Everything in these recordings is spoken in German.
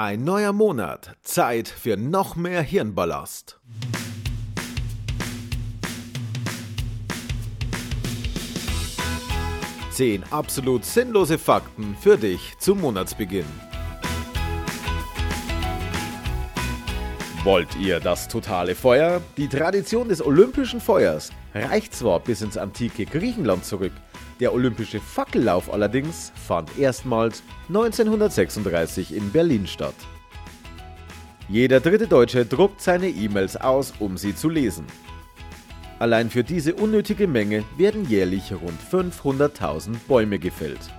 Ein neuer Monat. Zeit für noch mehr Hirnballast. Zehn absolut sinnlose Fakten für dich zum Monatsbeginn. Wollt ihr das totale Feuer? Die Tradition des olympischen Feuers reicht zwar bis ins antike Griechenland zurück, der olympische Fackellauf allerdings fand erstmals 1936 in Berlin statt. Jeder dritte Deutsche druckt seine E-Mails aus, um sie zu lesen. Allein für diese unnötige Menge werden jährlich rund 500.000 Bäume gefällt.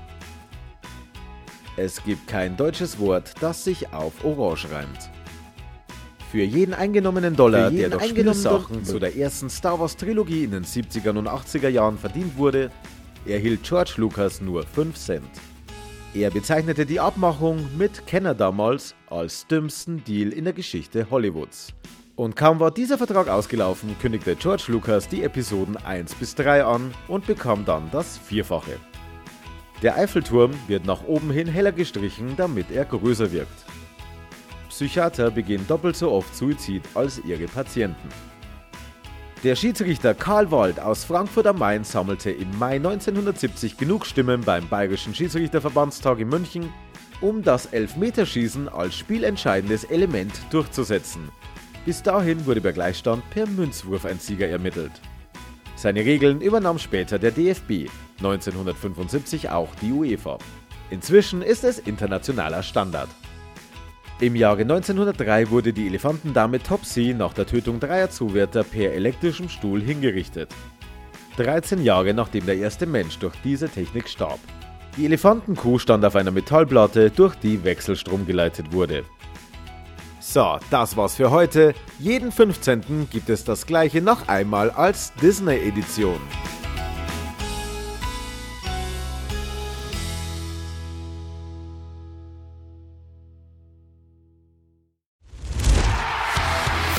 Es gibt kein deutsches Wort, das sich auf Orange reimt. Für jeden eingenommenen Dollar, jeden der durch Spielsachen zu der ersten Star Wars Trilogie in den 70er und 80er Jahren verdient wurde, erhielt George Lucas nur 5 Cent. Er bezeichnete die Abmachung mit Kenner damals als dümmsten Deal in der Geschichte Hollywoods. Und kaum war dieser Vertrag ausgelaufen, kündigte George Lucas die Episoden 1 bis 3 an und bekam dann das Vierfache. Der Eiffelturm wird nach oben hin heller gestrichen, damit er größer wirkt. Psychiater begehen doppelt so oft Suizid als ihre Patienten. Der Schiedsrichter Karl Wald aus Frankfurt am Main sammelte im Mai 1970 genug Stimmen beim Bayerischen Schiedsrichterverbandstag in München, um das Elfmeterschießen als spielentscheidendes Element durchzusetzen. Bis dahin wurde bei Gleichstand per Münzwurf ein Sieger ermittelt. Seine Regeln übernahm später der DFB, 1975 auch die UEFA. Inzwischen ist es internationaler Standard. Im Jahre 1903 wurde die Elefantendame Topsy nach der Tötung dreier Zuwärter per elektrischem Stuhl hingerichtet. 13 Jahre nachdem der erste Mensch durch diese Technik starb. Die Elefantenkuh stand auf einer Metallplatte, durch die Wechselstrom geleitet wurde. So, das war's für heute. Jeden 15. gibt es das gleiche noch einmal als Disney-Edition.